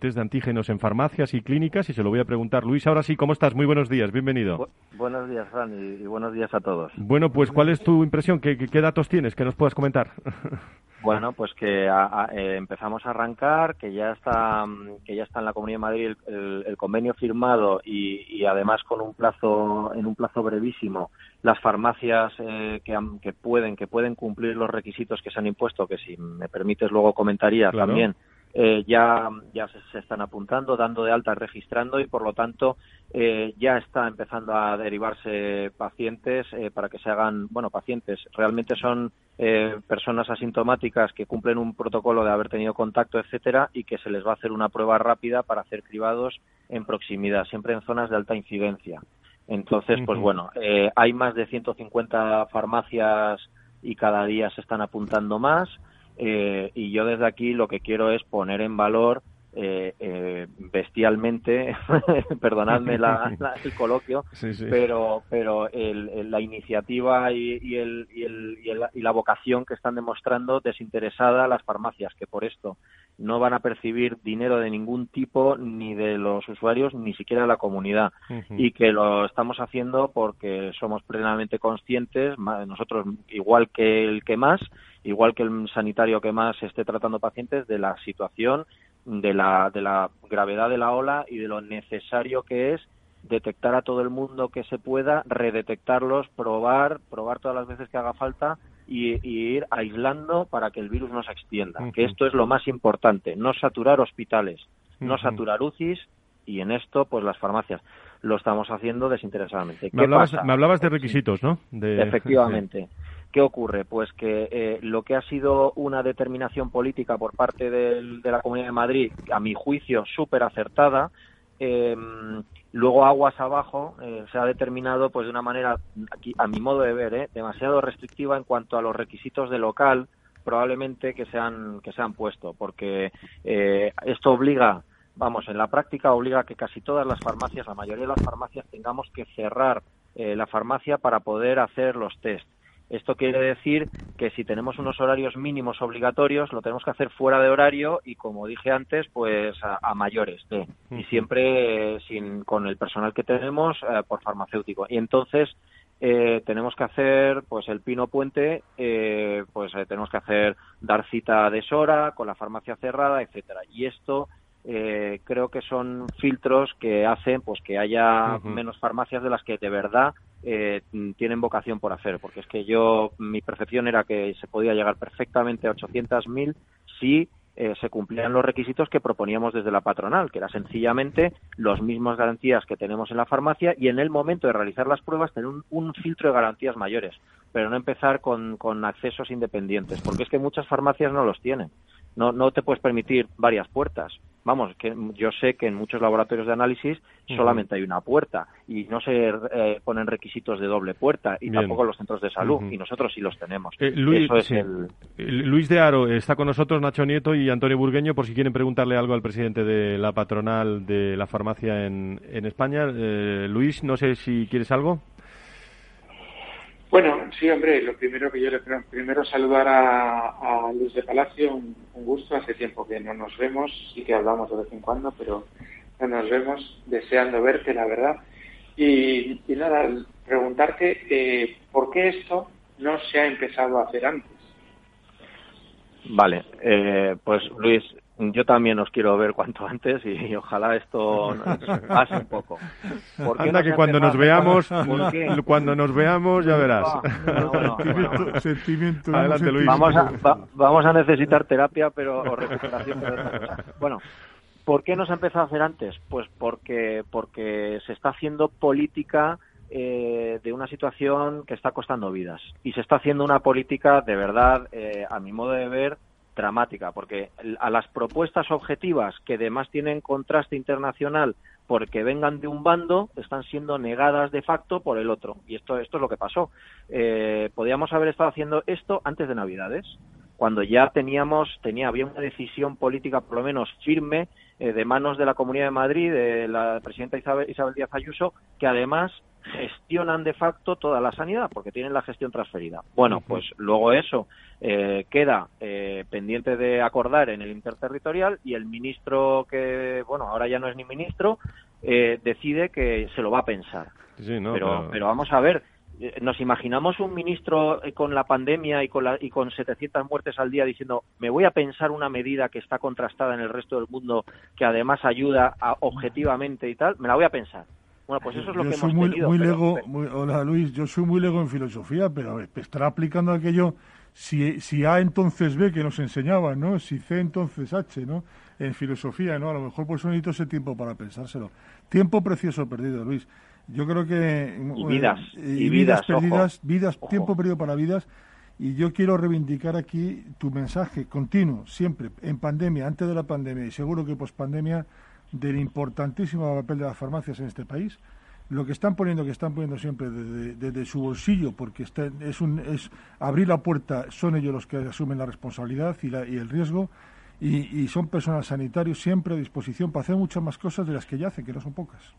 test de antígenos en farmacias y clínicas y se lo voy a preguntar. Luis, ahora sí, ¿cómo estás? Muy buenos días, bienvenido. buenos días, Fran, y, buenos días a todos. Bueno, pues ¿cuál es tu impresión? ¿Qué, qué datos tienes que nos puedas comentar? Bueno, pues que eh, empezamos a arrancar, que ya está que ya está en la Comunidad de Madrid el, convenio firmado y, además con un plazo en un plazo brevísimo las farmacias eh, que, que, pueden que pueden cumplir los requisitos que se han impuesto, que si me permites luego comentaría también eh, ya, ya se, están apuntando, dando de alta, registrando y por lo tanto eh, ya está empezando a derivarse pacientes eh, para que se hagan, bueno, pacientes, realmente son personas asintomáticas que cumplen un protocolo de haber tenido contacto, etcétera, y que se les va a hacer una prueba rápida para hacer cribados en proximidad, siempre en zonas de alta incidencia. Entonces, pues bueno, hay más de 150 farmacias y cada día se están apuntando más. Eh, y yo desde aquí lo que quiero es poner en valor eh, eh, bestialmente, perdonadme el coloquio, pero pero la iniciativa y, el, y, el, y, la vocación que están demostrando desinteresada las farmacias, que por esto no van a percibir dinero de ningún tipo ni de los usuarios ni siquiera de la comunidad. Y que lo estamos haciendo porque somos plenamente conscientes nosotros igual que el que más igual que el sanitario que más esté tratando pacientes de la situación de la, de la gravedad de la ola y de lo necesario que es detectar a todo el mundo que se pueda, redetectarlos, probar, probar todas las veces que haga falta y, ir aislando para que el virus no se extienda. Que esto es lo más importante, no saturar hospitales, no saturar UCIs y en esto, pues las farmacias lo estamos haciendo desinteresadamente. Me hablabas, me hablabas, de requisitos, ¿no? De... Efectivamente. ¿Qué ocurre? Pues que eh, lo que ha sido una determinación política por parte de la Comunidad de Madrid, a mi juicio súper acertada, em, luego aguas abajo eh, se ha determinado pues de una manera, aquí, a mi modo de ver, eh, demasiado restrictiva en cuanto a los requisitos de local probablemente que se han, que se han puesto, porque esto obliga vamos, en la práctica obliga a que casi todas las farmacias, la mayoría de las farmacias, tengamos que cerrar la farmacia para poder hacer los test. Esto quiere decir que si tenemos unos horarios mínimos obligatorios, lo tenemos que hacer fuera de horario y, como dije antes, pues a, mayores de, y siempre eh, sin, con el personal que tenemos eh, por farmacéutico. Y entonces eh, tenemos que hacer, pues el pino puente, pues tenemos que hacer dar cita a deshora con la farmacia cerrada, etcétera. Y esto creo que son filtros que hacen pues que haya menos farmacias de las que de verdad eh, tienen vocación por hacer, porque es que yo, mi percepción era que se podía llegar perfectamente a 800.000 si eh, se cumplían los requisitos que proponíamos desde la patronal, que era sencillamente los mismos garantías que tenemos en la farmacia y en el momento de realizar las pruebas tener un, filtro de garantías mayores, pero no empezar con, con accesos independientes, porque es que muchas farmacias no los tienen. No, no te puedes permitir varias puertas vamos, que yo sé que en muchos laboratorios de análisis solamente hay una puerta y no se eh, ponen requisitos de doble puerta y tampoco los centros de salud y nosotros sí los tenemos. Eh, Luis, eh, Luis de Aro está con nosotros, Nacho Nieto y Antonio Burgueño por si quieren preguntarle algo al presidente de la patronal de la farmacia en, en España. Luis, no sé si quieres algo. Bueno, sí, hombre, lo primero que yo le primero saludar a, Luis de Palacio, un, gusto, hace tiempo que no nos vemos, sí que hablamos de vez en cuando, pero no nos vemos, deseando verte, la verdad. Y, nada, preguntarte eh, por qué esto no se ha empezado a hacer antes. Vale, eh, pues Luis, yo también os quiero ver cuanto antes y, ojalá esto pase un poco. Anda que cuando nos veamos, cuando nos veamos ya verás. Adelante, Luis. Vamos a, vamos a necesitar terapia, pero o recuperación. bueno, ¿por qué no se ha empezado a hacer antes? Pues porque porque se está haciendo política eh, de una situación que está costando vidas y se está haciendo una política de verdad, eh, a mi modo de ver, dramática, porque a las propuestas objetivas que además tienen contraste internacional porque vengan de un bando están siendo negadas de facto por el otro. Y esto, esto es lo que pasó. Eh, podíamos haber estado haciendo esto antes de Navidades, cuando ya teníamos, tenía, había una decisión política por lo menos firme eh, de manos de la Comunidad de Madrid, de la presidenta Isabel, Isabel Díaz Ayuso, que además gestionan de facto toda la sanidad porque tienen la gestión transferida. Bueno, pues luego eso eh, queda eh, pendiente de acordar en el interterritorial y el ministro que, bueno, ahora ya no es ni ministro, eh, decide que se lo va a pensar. pero, pero... vamos a ver, nos imaginamos un ministro con la pandemia y con, la, y con 700 muertes al día diciendo me voy a pensar una medida que está contrastada en el resto del mundo que además ayuda objetivamente y tal, me la voy a pensar. Bueno, pues eso es lo yo que soy muy, muy lego, hola Luis, yo soy muy lego en filosofía, pero estará aplicando aquello si, si A entonces B que nos enseñaban, ¿no? Si C entonces H, ¿no? En filosofía, ¿no? A lo mejor por eso necesito ese tiempo para pensárselo. Tiempo precioso perdido, Luis. Yo creo que... Y vidas. y, vidas, perdidas, vidas, tiempo perdido para vidas. Y yo quiero reivindicar aquí tu mensaje continuo, siempre, en pandemia, antes de la pandemia y seguro que post pandemia del importantísimo papel de las farmacias en este país. Lo que están poniendo, que están poniendo siempre desde, su bolsillo, porque es, un, es abrir la puerta, son ellos los que asumen la responsabilidad y, la, y el riesgo, y, y, son personal sanitarios siempre a disposición para hacer muchas más cosas de las que ya hacen, que no son pocas.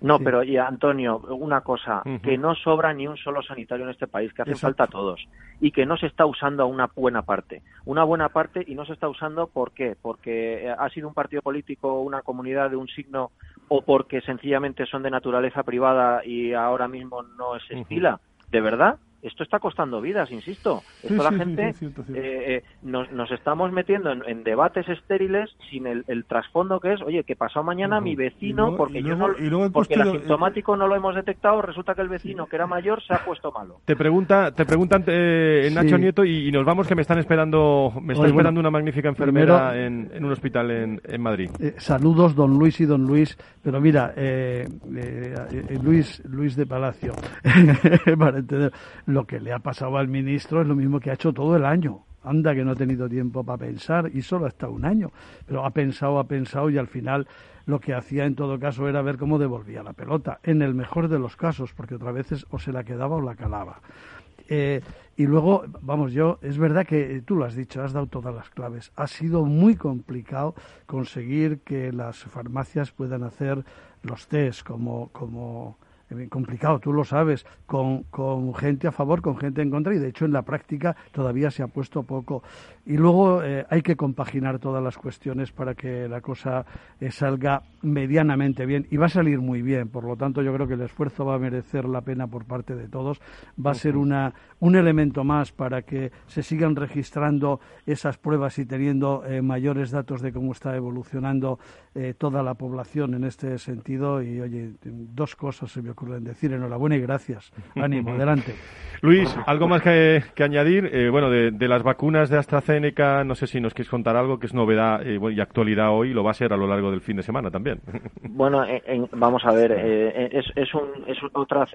No, pero y Antonio, una cosa, que no sobra ni un solo sanitario en este país, que hace falta a todos y que no se está usando a una buena parte. Una buena parte y no se está usando ¿por qué? Porque eh, ha sido un partido político, o una comunidad de un signo o porque sencillamente son de naturaleza privada y ahora mismo no se estila. ¿De verdad? Esto está costando vidas, insisto. Esto la gente eh, nos, nos, estamos metiendo en, debates estériles sin el, trasfondo que es, oye, que pasado mañana mi vecino, porque yo no, porque el asintomático no lo hemos detectado, resulta que el vecino que era mayor se ha puesto malo. Te pregunta, te preguntan eh, Nacho Nieto y, nos vamos que me están esperando, me está esperando una magnífica enfermera en, un hospital en, en Madrid. Eh, saludos, don Luis y don Luis, pero mira, Luis, Luis de Palacio, para entender lo que le ha pasado al ministro es lo mismo que ha hecho todo el año. Anda que no ha tenido tiempo para pensar y solo hasta un año. Pero ha pensado, ha pensado y al final lo que hacía en todo caso era ver cómo devolvía la pelota. En el mejor de los casos, porque otras veces o se la quedaba o la calaba. Eh, y luego, vamos, yo, es verdad que tú lo has dicho, has dado todas las claves. Ha sido muy complicado conseguir que las farmacias puedan hacer los test como, como complicado, tú lo sabes, con, con, gente a favor, con gente en contra y de hecho en la práctica todavía se ha puesto poco. Y luego eh, hay que compaginar todas las cuestiones para que la cosa eh, salga medianamente bien y va a salir muy bien. Por lo tanto, yo creo que el esfuerzo va a merecer la pena por parte de todos. Va a ser una, un elemento más para que se sigan registrando esas pruebas y teniendo eh, mayores datos de cómo está evolucionando toda la población en este sentido. Y oye, dos cosas se me ocurren decir. Enhorabuena y gracias. Ánimo, adelante. Luis, ¿algo más que, añadir? bueno, de, de las vacunas de AstraZeneca no sé si nos quieres contar algo que es novedad eh, y actualidad hoy, lo va a ser a lo largo del fin de semana también. Bueno, vamos a ver, eh, es, es, un, es otro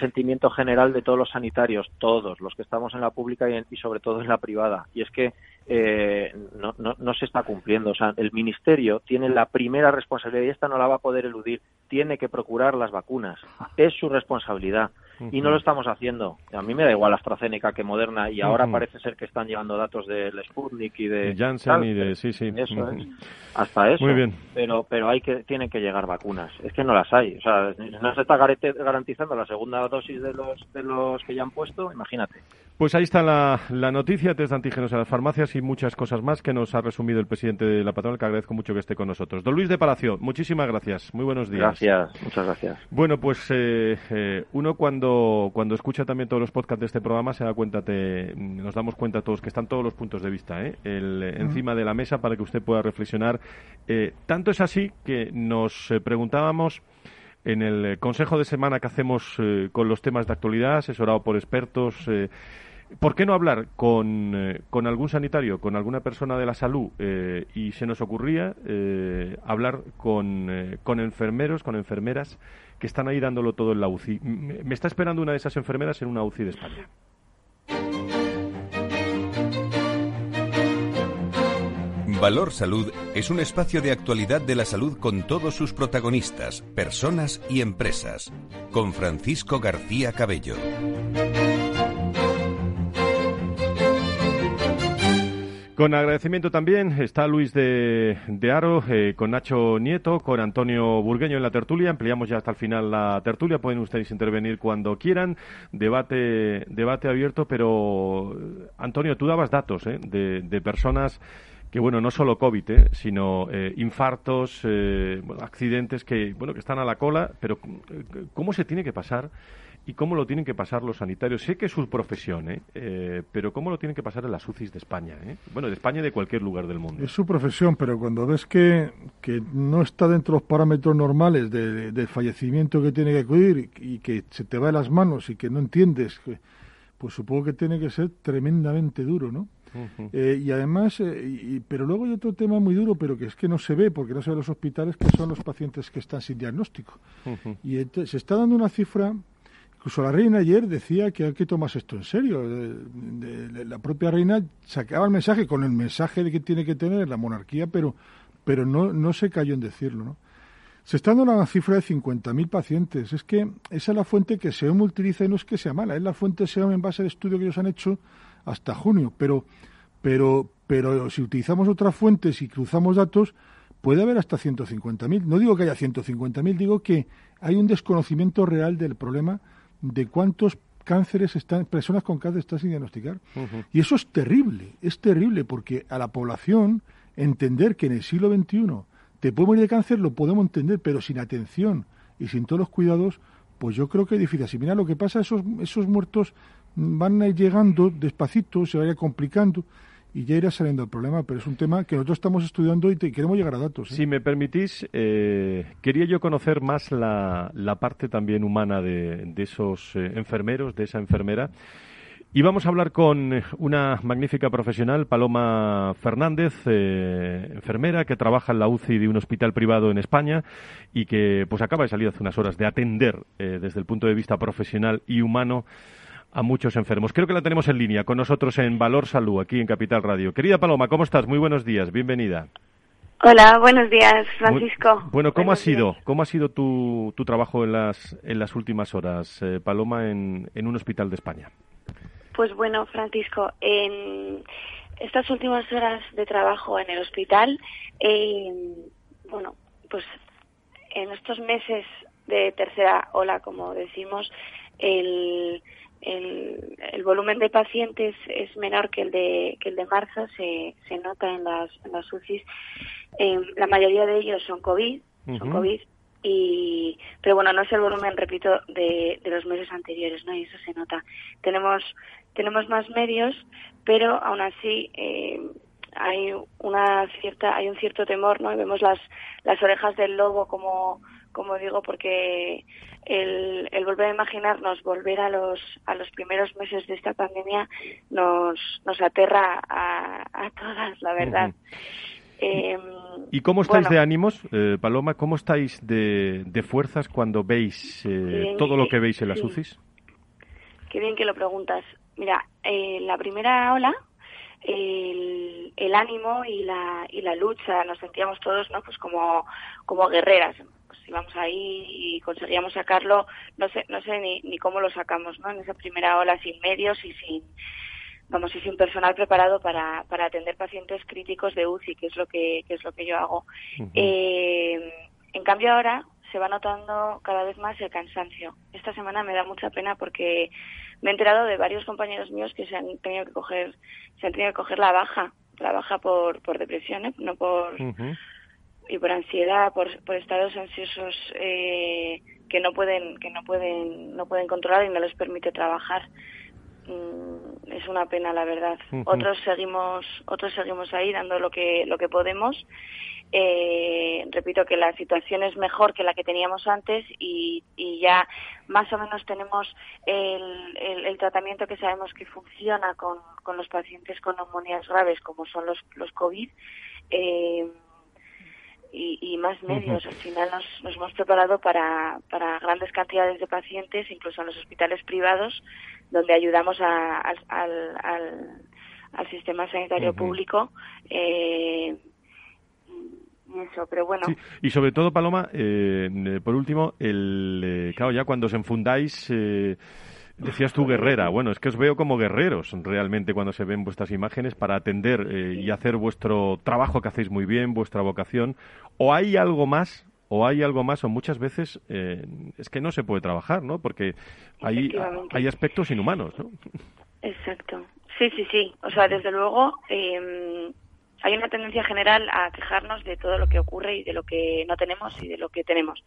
sentimiento general de todos los sanitarios, todos, los que estamos en la pública y, sobre todo en la privada, y es que eh, no, no, no, se está cumpliendo. O sea, el Ministerio tiene la primera responsabilidad y esta no la va a poder eludir. Tiene que procurar las vacunas. Es su responsabilidad y no lo estamos haciendo. A mí me da igual AstraZeneca que Moderna y ahora parece ser que están llevando datos del Sputnik y de Janssen y de sí sí. Eso Hasta eso. Muy bien. Pero pero hay que tienen que llegar vacunas. Es que no las hay. O sea, no se está garantizando la segunda dosis de los de los que ya han puesto. Imagínate. Pues ahí está la, la noticia, test de antígenos en las farmacias y muchas cosas más que nos ha resumido el presidente de la patronal, que agradezco mucho que esté con nosotros. Don Luis de Palacio, muchísimas gracias. Muy buenos días. Gracias, muchas gracias. Bueno, pues eh, eh, uno cuando, cuando escucha también todos los podcasts de este programa se da cuenta, te, nos damos cuenta todos que están todos los puntos de vista ¿eh? El, encima de la mesa para que usted pueda reflexionar. tanto es así que nos preguntábamos en el consejo de semana que hacemos con los temas de actualidad, asesorado por expertos, ¿Por qué no hablar con, eh, con, algún sanitario, con alguna persona de la salud? Eh, y se nos ocurría eh, hablar con, con, enfermeros, con enfermeras que están ahí dándolo todo en la UCI. Me está esperando una de esas enfermeras en una UCI de España. Valor Salud es un espacio de actualidad de la salud con todos sus protagonistas, personas y empresas. Con Francisco García Cabello. Con agradecimiento también está Luis de, Aro, eh, con Nacho Nieto, con Antonio Burgueño en la tertulia. Ampliamos ya hasta el final la tertulia. Pueden ustedes intervenir cuando quieran. Debate, debate abierto, pero Antonio, tú dabas datos eh, de, personas que bueno no solo covid eh, sino infartos accidentes que bueno que están a la cola pero cómo se tiene que pasar y cómo lo tienen que pasar los sanitarios. Sé que es su profesión, ¿eh? ¿eh? pero cómo lo tienen que pasar en las UCIs de España. ¿eh? Bueno, de España y de cualquier lugar del mundo. Es su profesión, pero cuando ves que, que no está dentro de los parámetros normales de, fallecimiento que tiene que acudir y, que se te va de las manos y que no entiendes, pues supongo que tiene que ser tremendamente duro, ¿no? Eh, y además, eh, pero luego hay otro tema muy duro, pero que es que no se ve, porque no se ve en los hospitales, que son los pacientes que están sin diagnóstico. Y se está dando una cifra Incluso la reina ayer decía que hay que tomar esto en serio. la propia reina sacaba el mensaje con el mensaje de que tiene que tener la monarquía, pero, pero no, no se cayó en decirlo. ¿no? Se está dando una cifra de 50.000 pacientes. Es que esa es la fuente que SEOM utiliza y no es que sea mala. Es la fuente SEOM en base al estudio que ellos han hecho hasta junio. Pero, pero, pero si utilizamos otras fuentes y cruzamos datos, puede haber hasta 150.000. No digo que haya 150.000, digo que hay un desconocimiento real del problema de cuántos cánceres están, personas con cáncer están sin diagnosticar. Y eso es terrible, es terrible porque a la población entender que en el siglo XXI te puede morir de cáncer lo podemos entender, pero sin atención y sin todos los cuidados, pues yo creo que es difícil. Si mira lo que pasa, esos, esos muertos van a ir llegando despacito, se vaya complicando y ya irá saliendo el problema, pero es un tema que nosotros estamos estudiando y queremos llegar a datos. ¿eh? Si me permitís, eh, quería yo conocer más la, la parte también humana de, de esos eh, enfermeros, de esa enfermera. Y vamos a hablar con una magnífica profesional, Paloma Fernández, enfermera que trabaja en la UCI de un hospital privado en España y que pues acaba de salir hace unas horas de atender desde el punto de vista profesional y humano a muchos enfermos. Creo que la tenemos en línea con nosotros en Valor Salud, aquí en Capital Radio. Querida Paloma, ¿cómo estás? Muy buenos días, bienvenida. Hola, buenos días, Francisco. bueno, ¿cómo ha sido? ¿Cómo ha sido tu, tu trabajo en las, en las últimas horas, eh, Paloma, en, en un hospital de España? Pues bueno, Francisco, en estas últimas horas de trabajo en el hospital, eh, bueno, pues en estos meses de tercera ola, como decimos, el, el, volumen de pacientes es menor que el de, que el de marzo, se, se nota en las, en las UCIs. Eh, la mayoría de ellos son COVID, son COVID, y pero bueno no es el volumen repito de, de los meses anteriores no y eso se nota tenemos tenemos más medios, pero aún así eh, hay una cierta, hay un cierto temor, ¿no? Y vemos las, las orejas del lobo, como, como digo, porque el, el volver a imaginarnos, volver a los, a los primeros meses de esta pandemia, nos, nos aterra a, a todas, la verdad. Em, ¿Y cómo estáis de ánimos, eh, Paloma? ¿Cómo estáis de, de fuerzas cuando veis eh, todo lo que veis en las UCIs? Qué bien que lo preguntas. Mira, en la primera ola, el, el, ánimo y la, y la lucha, nos sentíamos todos, ¿no? Pues como, como guerreras. Íbamos ahí y conseguíamos sacarlo, no sé, no sé ni, ni cómo lo sacamos, ¿no? En esa primera ola sin medios y sin, vamos, y sin personal preparado para, para atender pacientes críticos de UCI, que es lo que, que es lo que yo hago. eh, en cambio ahora se va notando cada vez más el cansancio. Esta semana me da mucha pena porque me he enterado de varios compañeros míos que se han tenido que coger, se han tenido que coger la baja, la baja por, por depresión, ¿eh? no por y por ansiedad, por, por estados ansiosos eh, que no pueden, que no pueden, no pueden controlar y no les permite trabajar. Mm, es una pena, la verdad. Otros seguimos, otros seguimos ahí dando lo que, lo que podemos eh, repito que la situación es mejor que la que teníamos antes y, ya más o menos tenemos el, el, tratamiento que sabemos que funciona con, con, los pacientes con neumonías graves como son los, los COVID. Eh, y, más medios. Al final nos, nos hemos preparado para, para, grandes cantidades de pacientes, incluso en los hospitales privados, donde ayudamos a, al, al, al, sistema sanitario público eh, eso, pero bueno. Y sobre todo, Paloma, eh, por último, el, eh, claro, ya cuando os enfundáis, eh, decías tú guerrera, bueno, es que os veo como guerreros realmente cuando se ven vuestras imágenes para atender y hacer vuestro trabajo que hacéis muy bien, vuestra vocación, o hay algo más o hay algo más, o muchas veces es que no se puede trabajar, ¿no? Porque hay, hay aspectos inhumanos, ¿no? Exacto. Sí, sí, sí. O sea, desde luego, eh, hay una tendencia general a quejarnos de todo lo que ocurre y de lo que no tenemos y de lo que tenemos.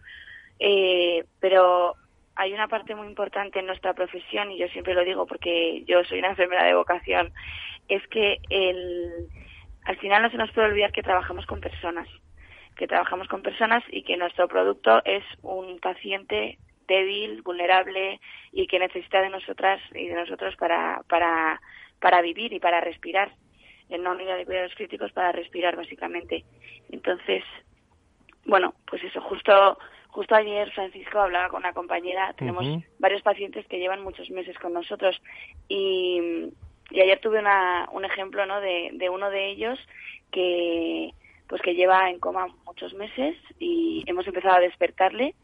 Eh, pero hay una parte muy importante en nuestra profesión, y yo siempre lo digo porque yo soy una enfermera de vocación, es que el, al final no se nos puede olvidar que trabajamos con personas, que trabajamos con personas y que nuestro producto es un paciente débil, vulnerable y que necesita de nosotras y de nosotros para, para, para vivir y para respirar en una unidad de cuidados críticos para respirar básicamente. Entonces, bueno, pues eso, justo justo ayer Francisco hablaba con una compañera, tenemos varios pacientes que llevan muchos meses con nosotros y, y ayer tuve una, un ejemplo ¿no? de, de uno de ellos que pues que lleva en coma muchos meses y hemos empezado a despertarle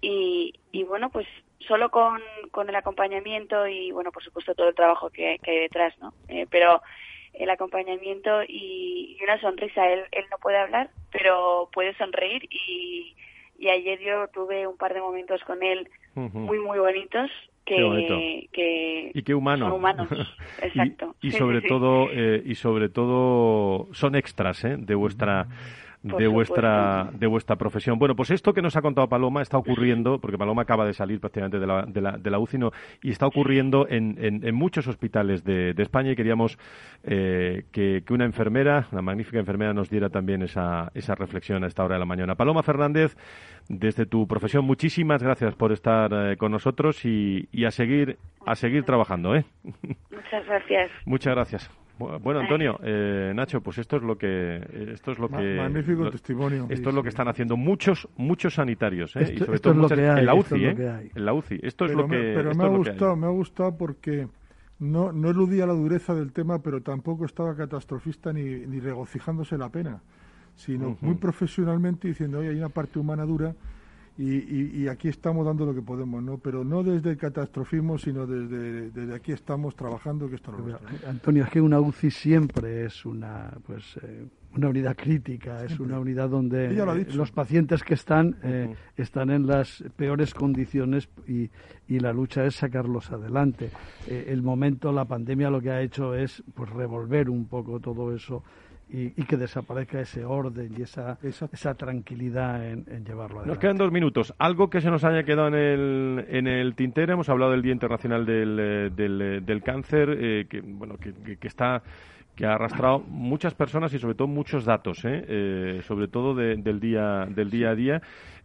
y, y bueno pues solo con, con el acompañamiento y bueno por supuesto todo el trabajo que, que hay detrás no eh, pero el acompañamiento y, una sonrisa. Él, él no puede hablar, pero puede sonreír y, y ayer yo tuve un par de momentos con él muy, muy bonitos. Que, que y qué humano. Son humanos, exacto. y, sobre todo, eh, y sobre todo son extras ¿eh? de vuestra de vuestra de vuestra profesión. Bueno, pues esto que nos ha contado Paloma está ocurriendo, porque Paloma acaba de salir prácticamente de la, de la, de la UCI, y está ocurriendo en, en, muchos hospitales de, de, España y queríamos eh, que, que, una enfermera, una magnífica enfermera, nos diera también esa, esa reflexión a esta hora de la mañana. Paloma Fernández, desde tu profesión, muchísimas gracias por estar eh, con nosotros y, y, a seguir a seguir trabajando. ¿eh? Muchas gracias. Muchas gracias. Bueno, Antonio, eh, Nacho, pues esto es lo que esto es lo que magnífico testimonio. Esto es lo que están haciendo muchos muchos sanitarios, ¿eh? y sobre todo muchas, en la UCI, ¿eh? En la UCI. Esto es lo que Pero me ha gustado, me ha gustado porque no no eludía la dureza del tema, pero tampoco estaba catastrofista ni, ni regocijándose la pena, sino muy profesionalmente diciendo, "Oye, hay una parte humana dura." Y, y, aquí estamos dando lo que podemos, ¿no? Pero no desde el catastrofismo, sino desde, desde aquí estamos trabajando, que esto lo Antonio, es que una UCI siempre es una, pues, eh, una unidad crítica, es una unidad donde los pacientes que están eh, están en las peores condiciones y, y, la lucha es sacarlos adelante. Eh, el momento, la pandemia lo que ha hecho es pues revolver un poco todo eso y, que desaparezca ese orden y esa, esa tranquilidad en, llevarlo adelante. Nos quedan dos minutos. Algo que se nos haya quedado en el, en el tintero. Hemos hablado del Día Internacional del, eh, del, eh, del Cáncer, eh, que, bueno, que, que está que ha arrastrado muchas personas y sobre todo muchos datos, ¿eh? eh sobre todo del día del día a día.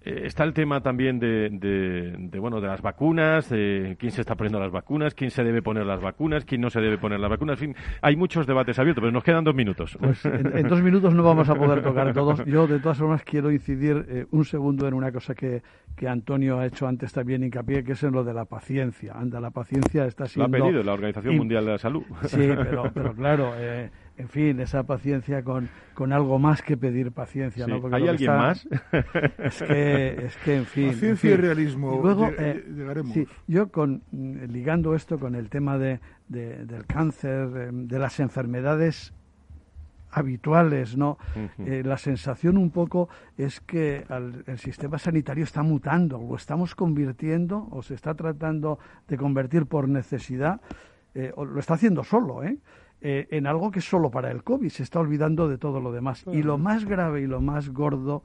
Eh, está el tema también de, de, bueno de las vacunas, de quién se está poniendo las vacunas, quién se debe poner las vacunas, quién no se debe poner las vacunas. En fin, hay muchos debates abiertos, pero nos quedan dos minutos. Pues en, dos minutos no vamos a poder tocar todos. Yo de todas formas quiero incidir eh, un segundo en una cosa que, que Antonio ha hecho antes también hincapié, que es en lo de la paciencia. Anda, la paciencia está siendo... Lo ha pedido la Organización Mundial de la Salud. Sí, pero, pero claro, eh, en fin, esa paciencia con, con algo más que pedir paciencia. ¿no? ¿Hay alguien más? Es que, es que, en fin. Paciencia y realismo. luego, eh, llegaremos. Sí, yo, con, mm, ligando esto con el tema de, del cáncer, de, las enfermedades habituales, ¿no? Eh, la sensación un poco es que el sistema sanitario está mutando, lo estamos convirtiendo o se está tratando de convertir por necesidad, eh, o lo está haciendo solo, ¿eh? Eh, en algo que es solo para el COVID, se está olvidando de todo lo demás. Y lo más grave y lo más gordo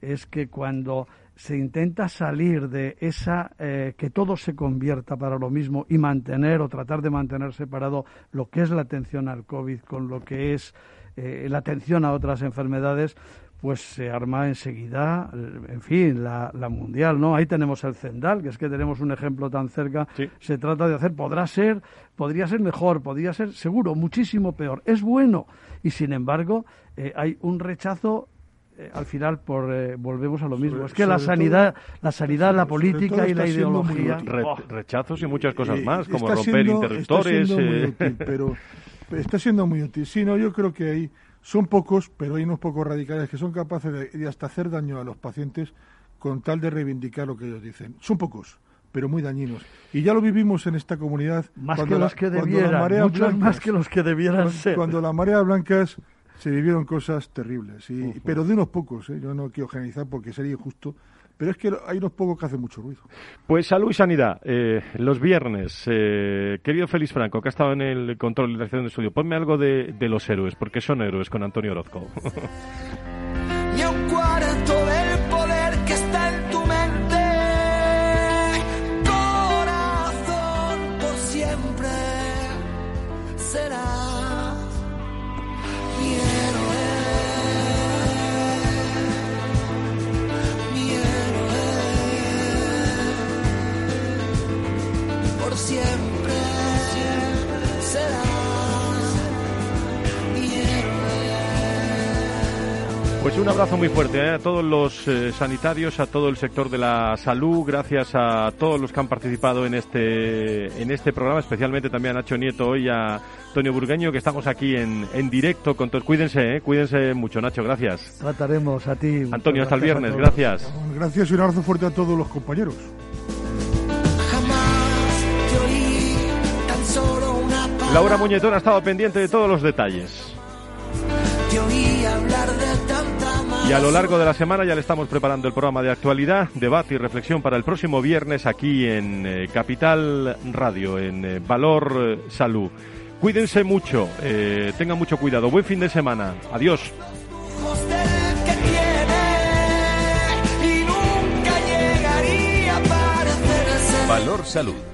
es que cuando se intenta salir de esa, eh, que todo se convierta para lo mismo y mantener o tratar de mantener separado lo que es la atención al COVID con lo que es eh, la atención a otras enfermedades, pues se arma enseguida, en fin, la, mundial, ¿no? Ahí tenemos el Zendal, que es que tenemos un ejemplo tan cerca. Se trata de hacer, podrá ser, podría ser mejor, podría ser seguro, muchísimo peor. Es bueno y sin embargo eh, hay un rechazo eh, al final por eh, volvemos a lo mismo es que la sanidad la sanidad la política y la ideología oh. rechazos y muchas cosas más como romper interruptores pero está siendo muy útil sí no yo creo que hay son pocos, pero hay unos pocos radicales que son capaces de, hasta hacer daño a los pacientes con tal de reivindicar lo que ellos dicen. Son pocos, pero muy dañinos. Y ya lo vivimos en esta comunidad. Más que los que debieran, muchos más que los que debieran ser. Cuando la marea blancas se vivieron cosas terribles, pero de unos pocos. ¿eh? Yo no quiero generalizar porque sería injusto, pero es que hay unos pocos que hacen mucho ruido. Pues salud y sanidad. Eh, los viernes, eh, querido Félix Franco, que ha estado en el control y la dirección del estudio, ponme algo de, de los héroes, porque son héroes con Antonio Orozco. Pues un abrazo muy fuerte ¿eh? a todos los eh, sanitarios, a todo el sector de la salud, gracias a todos los que han participado en este en este programa, especialmente también a Nacho Nieto y a Antonio Burgueño, que estamos aquí en, en directo con todos. Cuídense, ¿eh? cuídense mucho, Nacho, gracias. Trataremos a ti. Antonio, hasta el viernes, gracias. Gracias y un abrazo fuerte a todos los compañeros. Laura Muñetón ha estado pendiente de todos los detalles. Y a lo largo de la semana ya le estamos preparando el programa de actualidad, debate y reflexión para el próximo viernes aquí en eh, Capital Radio, en eh, Valor eh, Salud. Cuídense mucho, tengan mucho cuidado. Buen fin de semana. Adiós. Valor Salud